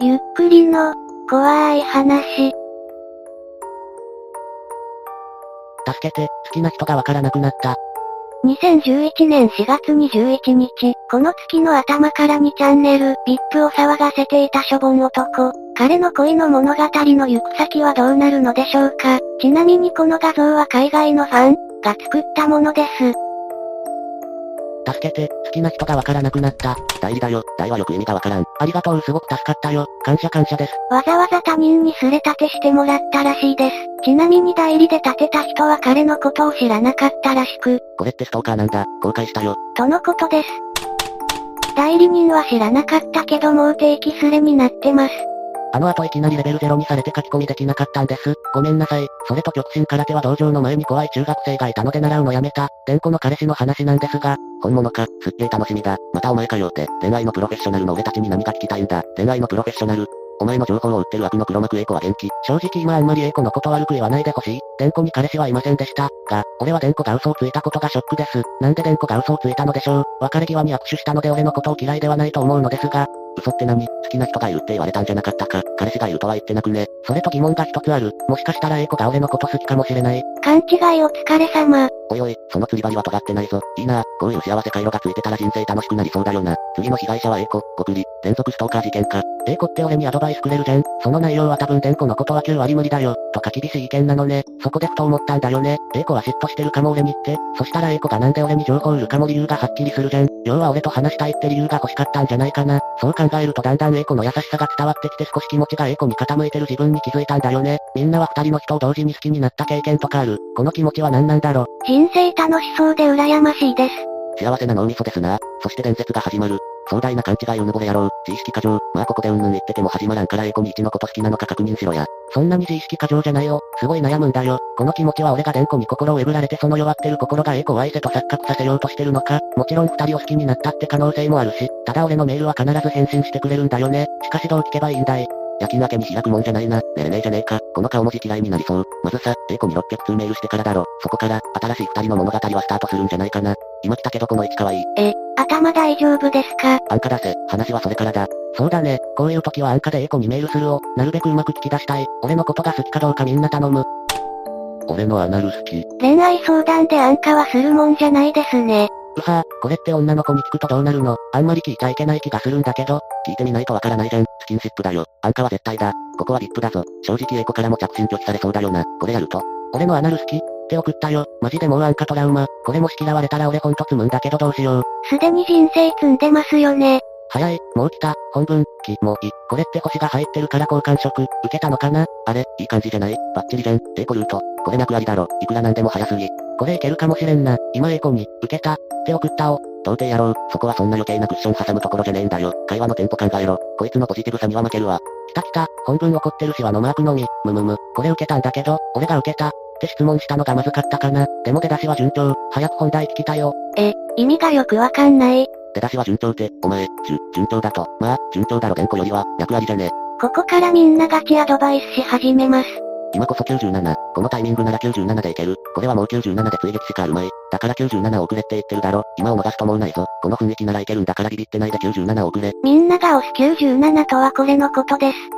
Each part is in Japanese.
ゆっくりの、怖い話。助けて、好きな人がわからなくなった。2011年4月21日、この月の頭から2チャンネル、VIP を騒がせていたしょぼん男。彼の恋の物語の行く先はどうなるのでしょうかちなみにこの画像は海外のファンが作ったものです。助けて、好きな人がわからなくなった。代理だよ。代はよく意味がわからん。ありがとう、すごく助かったよ。感謝感謝です。わざわざ他人にすれ立てしてもらったらしいです。ちなみに代理で立てた人は彼のことを知らなかったらしく、これってストーカーなんだ。後悔したよ。とのことです。代理人は知らなかったけどもう定期スレになってます。あの後いきなりレベル0にされて書き込みできなかったんです。ごめんなさい。それと極真空手は道場の前に怖い中学生がいたので習うのやめた。伝子の彼氏の話なんですが、本物か、すっげえ楽しみだ。またお前かよって、恋愛のプロフェッショナルの俺たちに何が聞きたいんだ。恋愛のプロフェッショナル。お前の情報を売ってる悪の黒幕英子は元気。正直今あんまり英子のこと悪く言わないでほしい。伝子に彼氏はいませんでした。が、俺は伝子が嘘をついたことがショックです。なんで伝子が嘘をついたのでしょう。別れ際に握手したので俺のことを嫌いではないと思うのですが、嘘って何？好きな人がいるって言われたんじゃなかったか彼氏がいるとは言ってなくね。それと疑問が一つある。もしかしたら英子が俺のこと好きかもしれない。勘違いお疲れ様。おいおい、その釣り針は尖ってないぞ。いいなこういう幸せ回路がついてたら人生楽しくなりそうだよな。次の被害者は英子、ごくり、連続ストーカー事件か。英子って俺にアドバイスくれるじゃん。その内容は多分伝子のことは9割無理だよ。とか厳しい意見なのね。そこでふと思ったんだよね。英子は嫉妬してるかも俺にって。そしたら英子がなんで俺に情報売るかも理由がはっきりするじゃん。要は俺と話したいって理由が欲しかったんじゃないかな。そう考えるとだんだん英子の優しさが伝わってきて少し気持ちが英子に傾いてる自分に気づいたんだよね。みんなは二人の人を同時に好きになった経験とかある。この気持ちは何なんだろ人生楽しそうで羨ましいです。幸せな脳みそですな。そして伝説が始まる。壮大な勘違いうぬぼれ野郎。自意識過剰。まあここでうんぬん言ってても始まらんからエコに一のこと好きなのか確認しろや。そんなに自意識過剰じゃないよ。すごい悩むんだよ。この気持ちは俺が伝子に心をえぐられてその弱ってる心がエコを愛せと錯覚させようとしてるのか。もちろん二人を好きになったって可能性もあるし、ただ俺のメールは必ず返信してくれるんだよね。しかしどう聞けばいいんだい。夜勤明けに開くもんじゃないな。ねえねえじゃねえか。この顔文字嫌いになりそう。まずさ、エコに600通メールしてからだろ。そこから、新しい二人の物語はスタートするんじゃないかな。今来たけどこの位置かわいい。え、頭大丈夫ですか？安価出せ、話はそれからだ。そうだね、こういう時は安価でエコにメールするを、なるべくうまく聞き出したい。俺のことが好きかどうかみんな頼む。俺のアナル好き。恋愛相談で安価はするもんじゃないですね。うはぁ、これって女の子に聞くとどうなるの？あんまり聞いちゃいけない気がするんだけど、聞いてみないとわからないじゃん。スキンシップだよ。安価は絶対だ。ここは VIP だぞ。正直エコからも着信拒否されそうだよな。これやると。俺のアナル好き？って送ったよ。マジでもう安価トラウマ。これもし嫌われたら俺ほんと積むんだけどどうしよう。すでに人生積んでますよね。早い、もう来た、本文、き、もうい、これって星が入ってるから交換色、受けたのかな？あれ、いい感じじゃない？バッチリじゃん、エコルート。これなくありだろ、いくらなんでも早すぎ。これいけるかもしれんな、今エコに、受けた、って送ったを。到底やろう、そこはそんな余計なクッション挟むところじゃねえんだよ。会話のテンポ考えろ。こいつのポジティブさには負けるわ。来た来た、本文怒ってるしはのマークのみ、むむむ、これ受けたんだけど、俺が受けた。って質問したのがまずかったかな。でも出だしは順調。早く本題聞きたいよ。え、意味がよくわかんない。出だしは順調って、お前、じゅ、順調だと。まあ、順調だろ伝子よりは、役割じゃねえ。ここからみんなガチアドバイスし始めます。今こそ97。このタイミングなら97でいける。これはもう97で追撃しかあるまい。だから97遅れって言ってるだろ。今を逃すともうないぞ。この雰囲気ならいけるんだからビビってないで97遅れ。みんなが推す97とはこれのことです。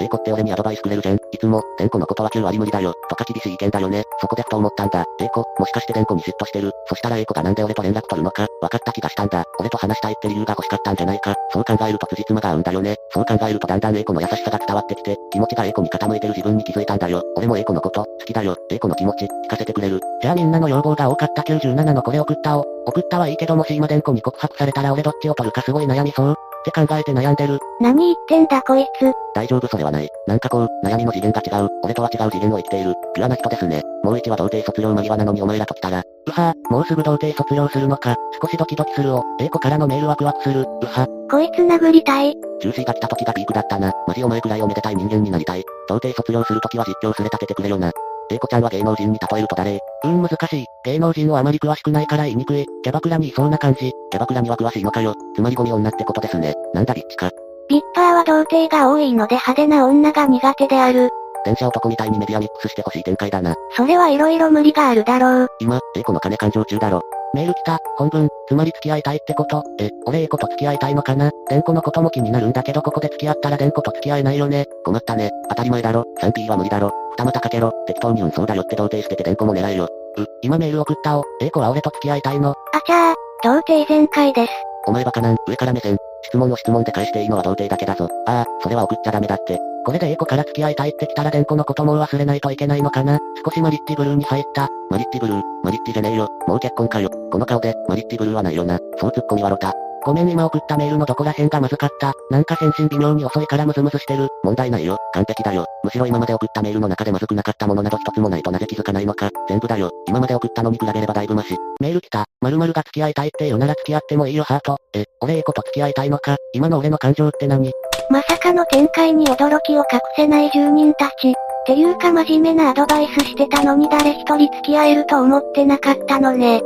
エイコって俺にアドバイスくれるじゃん。いつも、デン子のことは9割無理だよ。とか厳しい意見だよね。そこでふと思ったんだ。エイコ、もしかしてデン子に嫉妬してる。そしたらエイコがなんで俺と連絡取るのか、分かった気がしたんだ。俺と話したいって理由が欲しかったんじゃないか。そう考えると辻褄が合うんだよね。そう考えるとだんだんエイコの優しさが伝わってきて、気持ちがエイコに傾いてる自分に気づいたんだよ。俺もエイコのこと、好きだよ。エイコの気持ち、聞かせてくれる。じゃあみんなの要望が多かった97のこれ送ったを。送ったはいいけどもし今デン子に告白されたら俺どっちを取るかすごい悩みそう。っって考えて悩んでる。何言ってんだこいつ。大丈夫それはない。なんかこう、悩みの次元が違う。俺とは違う次元を生きている。ピュアな人ですね。もう1は童貞卒業間際なのにお前らと来たら。うはぁ、もうすぐ童貞卒業するのか。少しドキドキするを。A 子からのメールワクワクする。うは。こいつ殴りたい。中止が来た時がピークだったな。マジお前くらいをめでたい人間になりたい。童貞卒業する時は実況すれ立ててくれよな。A 子ちゃんは芸能人に例えると誰？うん難しい。芸能人をあまり詳しくないから言いにくい。キャバクラにいそうな感じ。キャバクラには詳しいのかよ。つまりゴミ女ってことですね。なんだビッチか。ビッパーは童貞が多いので派手な女が苦手である。電車男みたいにメディアミックスしてほしい展開だな。それはいろいろ無理があるだろう。今、A 子の金勘定中だろ。メール来た、本文、つまり付き合いたいってことえ、俺 A 子と付き合いたいのかな？デンコのことも気になるんだけどここで付き合ったらデンコと付き合えないよね。困ったね。当たり前だろ。3P は無理だろ。二股かけろ。適当に運送だよって童貞捨ててデンコも狙えよ。う、今メール送ったお。A 子は俺と付き合いたいの。あちゃー、童貞全開です。お前バカなん、上から目線。質問を質問で返していいのは童貞だけだぞ。ああ、それは送っちゃダメだって。これで A 子から付き合いたいってきたらデンコのことも忘れないといけないのかな？少しマリッティブルーに入った。マリッティブルー、マリッティじゃねえよ。もう結婚かよ。この顔で、マリッティブルーはないよな。そうツッコミはろた。ごめん今送ったメールのどこら辺がまずかった。なんか返信微妙に遅いからムズムズしてる。問題ないよ。完璧だよ。むしろ今まで送ったメールの中でまずくなかったものなど一つもないとなぜ気づかないのか。全部だよ。今まで送ったのに比べればだいぶマシ。メール来た。〇〇が付き合いたいって言うなら付き合ってもいいよハート。え、俺 A 子と付き合いたいのか？今の俺の感情って何？まさかの展開に驚きを隠せない住人たち。っていうか真面目なアドバイスしてたのに誰一人付き合えると思ってなかったのね。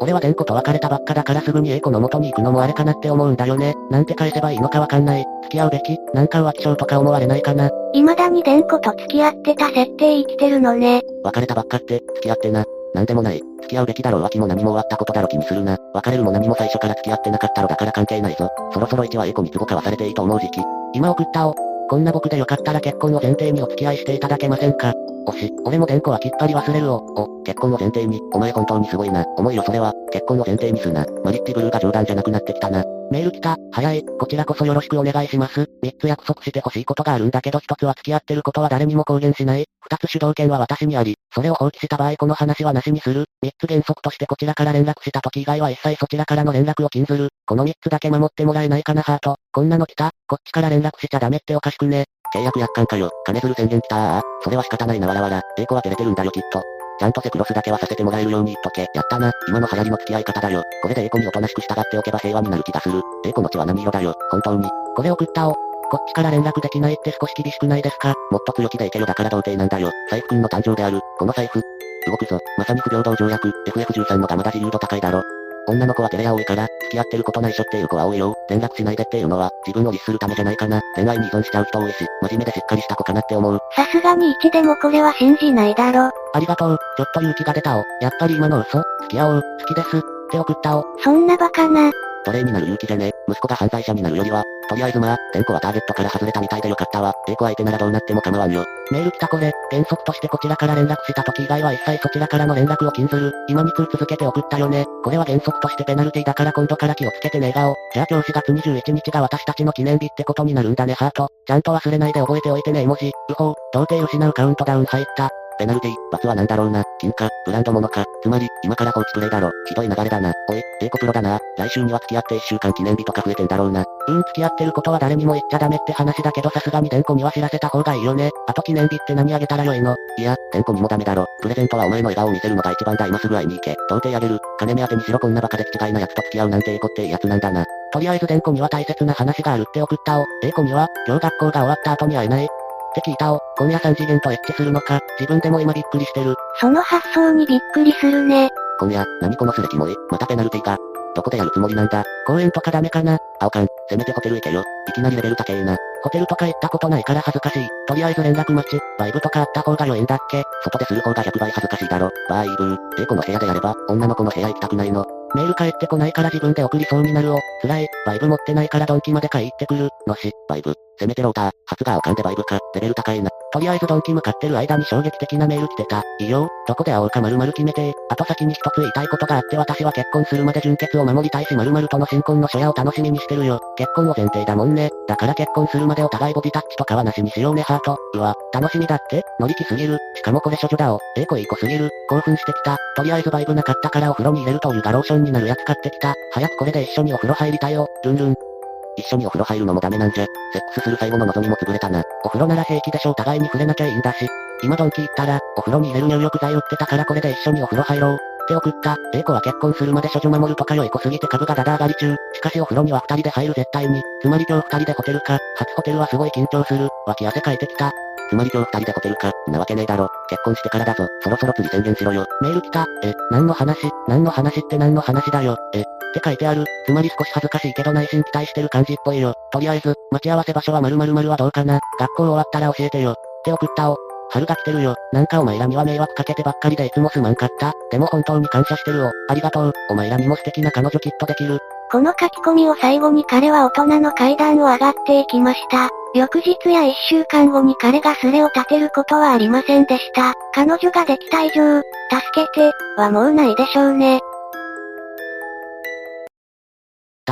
俺はデンコと別れたばっかだからすぐに A 子の元に行くのもあれかなって思うんだよね。なんて返せばいいのかわかんない。付き合うべき？なんか浮気症とか思われないかな。未だにデンコと付き合ってた設定生きてるのね。別れたばっかって、付き合ってな。なんでもない。付き合うべきだろ浮気も何も終わったことだろ気にするな。別れるも何も最初から付き合ってなかったろだから関係ないぞ。そろそろ1は A 子に都合交わされていいと思う時期。今送ったお。こんな僕でよかったら結婚を前提にお付き合いしていただけませんかおし、俺もデンコはきっぱり忘れるお。お、結婚を前提に、お前本当にすごいな。重いよそれは、結婚を前提にすな。マリッティブルーが冗談じゃなくなってきたな。メール来た、早い、こちらこそよろしくお願いします。三つ約束してほしいことがあるんだけど一つは付き合ってることは誰にも公言しない。二つ主導権は私にあり、それを放棄した場合この話はなしにする。三つ原則としてこちらから連絡した時以外は一切そちらからの連絡を禁ずる。この三つだけ守ってもらえないかなハート。こんなの来たこっちから連絡しちゃダメっておかしくね。契約約款かよ。金ずる宣言来たーあそれは仕方ないなわらわら。A 子は照れてるんだよきっと。ちゃんとセクロスだけはさせてもらえるように言っとけ。やったな。今の流行りの付き合い方だよ。これで A 子におとなしく従っておけば平和になる気がする。A 子の血は何色だよ。本当に。これ送ったお。こっちから連絡できないって少し厳しくないですかもっと強気でいけよだから童貞なんだよ。財布くんの誕生である。この財布。動くぞ。まさに不平等条約。FF13 の玉田自由度高いだろ。女の子は照れ屋多いから、付き合ってることないしょっていう子は多いよ。連絡しないでっていうのは、自分を律するためじゃないかな。恋愛に依存しちゃう人多いし、真面目でしっかりした子かなって思う。さすがに1でもこれは信じないだろ。ありがとう。ちょっと勇気が出たお。やっぱり今の嘘付き合おう。好きです。って送ったお。そんなバカな。奴隷になる勇気じゃね息子が犯罪者になるよりは、とりあえずまあ、天子はターゲットから外れたみたいでよかったわ。A 子相手ならどうなっても構わんよ。メール来たこれ、原則としてこちらから連絡した時以外は一切そちらからの連絡を禁ずる。今2通続けて送ったよね。これは原則としてペナルティだから今度から気をつけてね笑顔。じゃあ今日4月21日が私たちの記念日ってことになるんだねハート。ちゃんと忘れないで覚えておいてね絵文字。うほう、童貞失うカウントダウン入った。ペナルティ、罰は何だろうな。金か、ブランド物か。つまり、今から放置プレイだろ。ひどい流れだな。おい、A 子プロだな。来週には付き合って1週間記念日とか増えてんだろうな。うん、付き合ってることは誰にも言っちゃダメって話だけどさすがにデンコには知らせた方がいいよね。あと記念日って何あげたらよいのいや、デンコにもダメだろ。プレゼントはお前の笑顔を見せるのが一番だ今すぐ会いに行け。童貞あげる。金目当てにしろこんなバカで気違いな奴と付き合うなんて A 子っていいやつなんだな。とりあえずデンコには大切な話があるって送ったお。A 子には、今日学校が終わった後に会えない。って聞いたお。今夜3次元とエッチするのか。自分でも今びっくりしてる。その発想にびっくりするね。今夜、何このすれキモい。またペナルティか。どこでやるつもりなんだ公園とかダメかな青缶、せめてホテル行けよ。いきなりレベル高えな。ホテルとか行ったことないから恥ずかしい。とりあえず連絡待ち。バイブとかあった方が良いんだっけ外でする方が100倍恥ずかしいだろ。バーイブー。A 子の部屋でやれば、女の子の部屋行きたくないの。メール返ってこないから自分で送りそうになるを。辛い。バイブ持ってないからドンキまで買い行ってくる。のし、バイブ。せめてローター。発が青缶でバイブか。レベル高いな。とりあえずドンキ向かってる間に衝撃的なメール来てた。いいよ。どこで会おうか丸々決めて。あと先に一つ言いたいことがあって私は結婚するまで純潔を守りたいし丸々との新婚の初夜を楽しみにしてるよ。結婚を前提だもんね。だから結婚するまでお互いボディタッチとかはなしにしようねハート。うわ、楽しみだって？乗り気すぎる。しかもこれ処女だお。ええ子いい子すぎる。興奮してきた。とりあえずバイブなかったからお風呂に入れるというガローションになるやつ買ってきた。早くこれで一緒にお風呂入りたいよ。ルンルン。一緒にお風呂入るのもダメなんじゃ。セックスする最後の望みも潰れたな。お風呂なら平気でしょ互いに触れなきゃいいんだし。今ドンキ行ったら、お風呂に入れる入浴剤売ってたからこれで一緒にお風呂入ろう。って送った。A 子は結婚するまで処女守るとか良い子すぎて株がダダ上がり中。しかしお風呂には二人で入る絶対に。つまり今日二人でホテルか。初ホテルはすごい緊張する。脇汗かいてきた。つまり今日二人でホテルか。なわけねえだろ。結婚してからだぞ。そろそろ釣り宣言しろよ。メール来た。え、何の話？何の話って何の話だよ。え、って書いてある。つまり少し恥ずかしいけど内心期待してる感じっぽいよ。とりあえず、待ち合わせ場所は〇〇〇はどうかな。学校終わったら教えてよ。って送ったお。春が来てるよ。なんかお前らには迷惑かけてばっかりでいつもすまんかった。でも本当に感謝してるお。ありがとう。お前らにも素敵な彼女きっとできる。この書き込みを最後に彼は大人の階段を上がっていきました。翌日や一週間後に彼がスレを立てることはありませんでした。彼女ができた以上、助けて、はもうないでしょうね。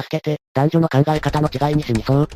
助けて、男女の考え方の違いに死にそう。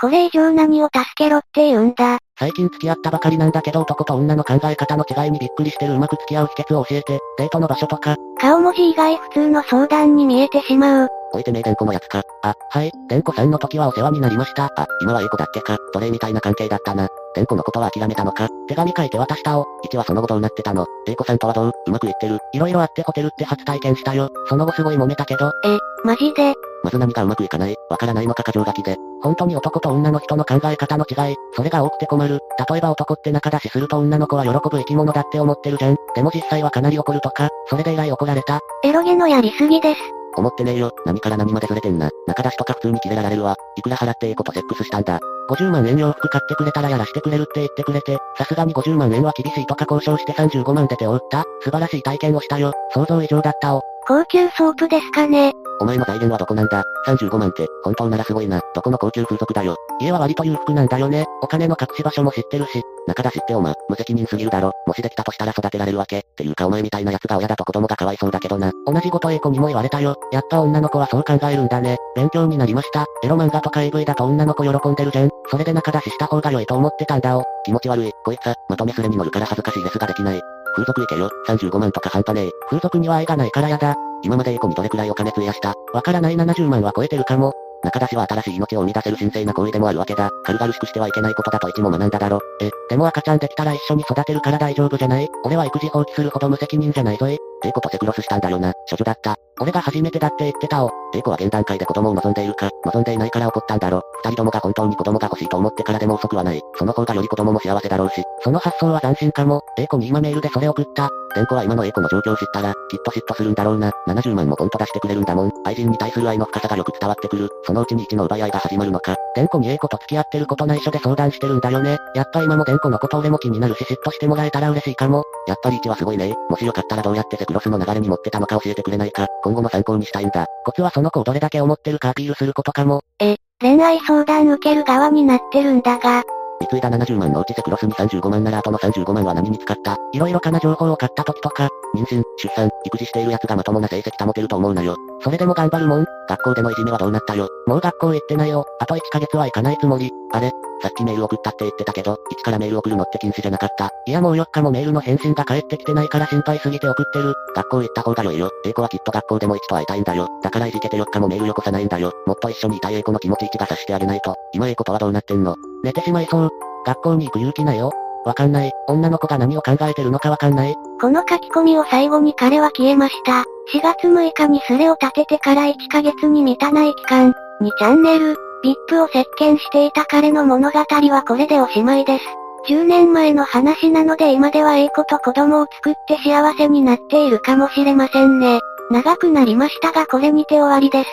これ以上何を助けろって言うんだ。最近付き合ったばかりなんだけど男と女の考え方の違いにびっくりしてるうまく付き合う秘訣を教えて、デートの場所とか。顔文字以外普通の相談に見えてしまう。置いてねえでんこのやつか。あ、はい、でんこさんの時はお世話になりました。あ、今はええ子だっけか。奴隷みたいな関係だったな。でんこのことは諦めたのか。手紙書いて渡したお。1はその後どうなってたの。えいこさんとはどう？うまくいってる？いろいろあってホテルって初体験したよ。その後すごい揉めたけど。え、マジで？まず何がうまくいかないわからないのか過剰書きで。本当に男と女の人の考え方の違い、それが多くて困る。例えば男って仲出しすると女の子は喜ぶ生き物だって思ってるじゃん。でも実際はかなり怒るとか、それで以来怒られた。エロゲのやりすぎです。思ってねえよ。何から何までずれてんな。中出しとか普通にキレられるわ。いくら払ってええことセックスしたんだ。50万円洋服買ってくれたらやらしてくれるって言ってくれて、さすがに50万円は厳しいとか交渉して35万で手を打った。素晴らしい体験をしたよ。想像以上だったお。高級ソープですかね。お前の財源はどこなんだ ?35 万って、本当ならすごいな。どこの高級風俗だよ？家は割と裕福なんだよね。お金の隠し場所も知ってるし。中出しっておま、無責任すぎるだろ。もしできたとしたら育てられるわけ。っていうかお前みたいな奴が親だと子供がかわいそうだけどな。同じこと英子にも言われたよ。やっぱ女の子はそう考えるんだね。勉強になりました。エロ漫画とか AV だと女の子喜んでるじゃん。それで中出しした方が良いと思ってたんだお。気持ち悪い。こいつは、まとめスレに載るから恥ずかしいレスができない。風俗行けよ。35万とか半端ねえ。風俗には愛がないからやだ。今までエコにどれくらいお金費やした？わからない70万は超えてるかも。中出しは新しい命を生み出せる神聖な行為でもあるわけだ。軽々しくしてはいけないことだと一も学んだだろ。え、でも赤ちゃんできたら一緒に育てるから大丈夫じゃない？俺は育児放棄するほど無責任じゃないぞい。えいことセクロスしたんだよな。処女だった。俺が初めてだって言ってたお。えいこは現段階で子供を望んでいるか、望んでいないから怒ったんだろ。二人ともが本当に子供が欲しいと思ってからでも遅くはない。その方がより子供も幸せだろうし。その発想は斬新かも。えいこに今メールでそれ送った。天子は今のエイコの状況を知ったら、きっと嫉妬するんだろうな。70万もポンと出してくれるんだもん。愛人に対する愛の深さがよく伝わってくる。そのうちに一の奪い合いが始まるのか。天子にエイコと付き合ってること内緒で相談してるんだよね。やっぱ今も天子のこと俺も気になるし嫉妬してもらえたら嬉しいかも。やっぱり一はすごいね。もしよかったらどうやってクロスの流れに持ってたのか教えてくれないか。今後も参考にしたいんだ。コツはその子をどれだけ思ってるかアピールすることかも。え、恋愛相談受ける側になってるんだが、貢いだ70万のうちセクロスに35万ならあとの35万は何に使った色々かな情報を買った時とか、妊娠、出産、育児している奴がまともな成績保てると思うなよ。それでも頑張るもん。学校でのいじめはどうなったよ。もう学校行ってないよ。あと1ヶ月は行かないつもり。あれさっきメール送ったって言ってたけど、一からメール送るのって禁止じゃなかった。いやもう4日もメールの返信が返ってきてないから心配すぎて送ってる。学校行った方が良いよ。英子はきっと学校でも一と会いたいんだよ。だからいじけて4日もメールよこさないんだよ。もっと一緒にいたい英子の気持ち一がさしてあげないと。今英子とはどうなってんの？寝てしまいそう。学校に行く勇気ないよ。わかんない。女の子が何を考えてるのかわかんない。この書き込みを最後に彼は消えました。4月6日にスレを立ててから1ヶ月に満たない期間、2チャンネル、VIP を席巻していた彼の物語はこれでおしまいです。10年前の話なので今ではええ子と子供を作って幸せになっているかもしれませんね。長くなりましたがこれにて終わりです。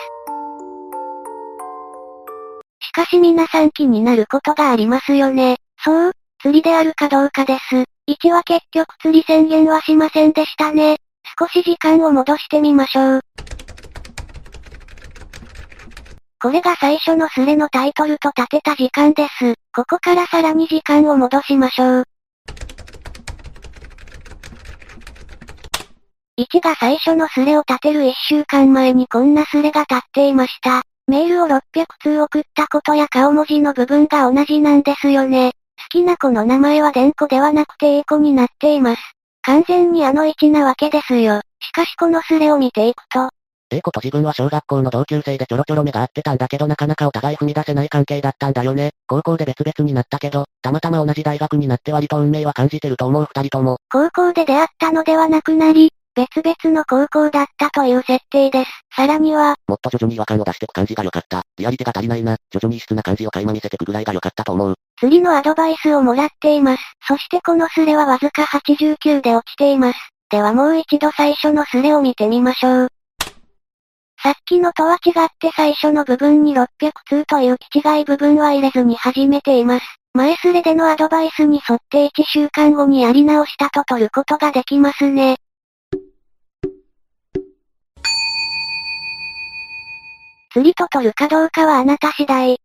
しかし皆さん気になることがありますよね。そう、釣りであるかどうかです。1は結局釣り宣言はしませんでしたね。少し時間を戻してみましょう。これが最初のスレのタイトルと立てた時間です。ここからさらに時間を戻しましょう。1が最初のスレを立てる1週間前にこんなスレが立っていました。メールを600通送ったことや顔文字の部分が同じなんですよね。好きな子の名前はデンコではなくて A 子になっています。完全にあの1なわけですよ。しかしこのスレを見ていくと、A 子と自分は小学校の同級生でちょろちょろ目が合ってたんだけどなかなかお互い踏み出せない関係だったんだよね。高校で別々になったけど、たまたま同じ大学になって割と運命は感じてると思う二人とも。高校で出会ったのではなくなり、別々の高校だったという設定です。さらには、もっと徐々に違和感を出してく感じが良かった。リアリティが足りないな。徐々に異質な感じを垣間見せてくぐらいが良かったと思う。釣りのアドバイスをもらっています。そしてこのスレはわずか89で落ちています。ではもう一度最初のスレを見てみましょう。さっきのとは違って最初の部分に600通という気違い部分は入れずに始めています。前スレでのアドバイスに沿って1週間後にやり直したと取ることができますね。釣りと取るかどうかはあなた次第。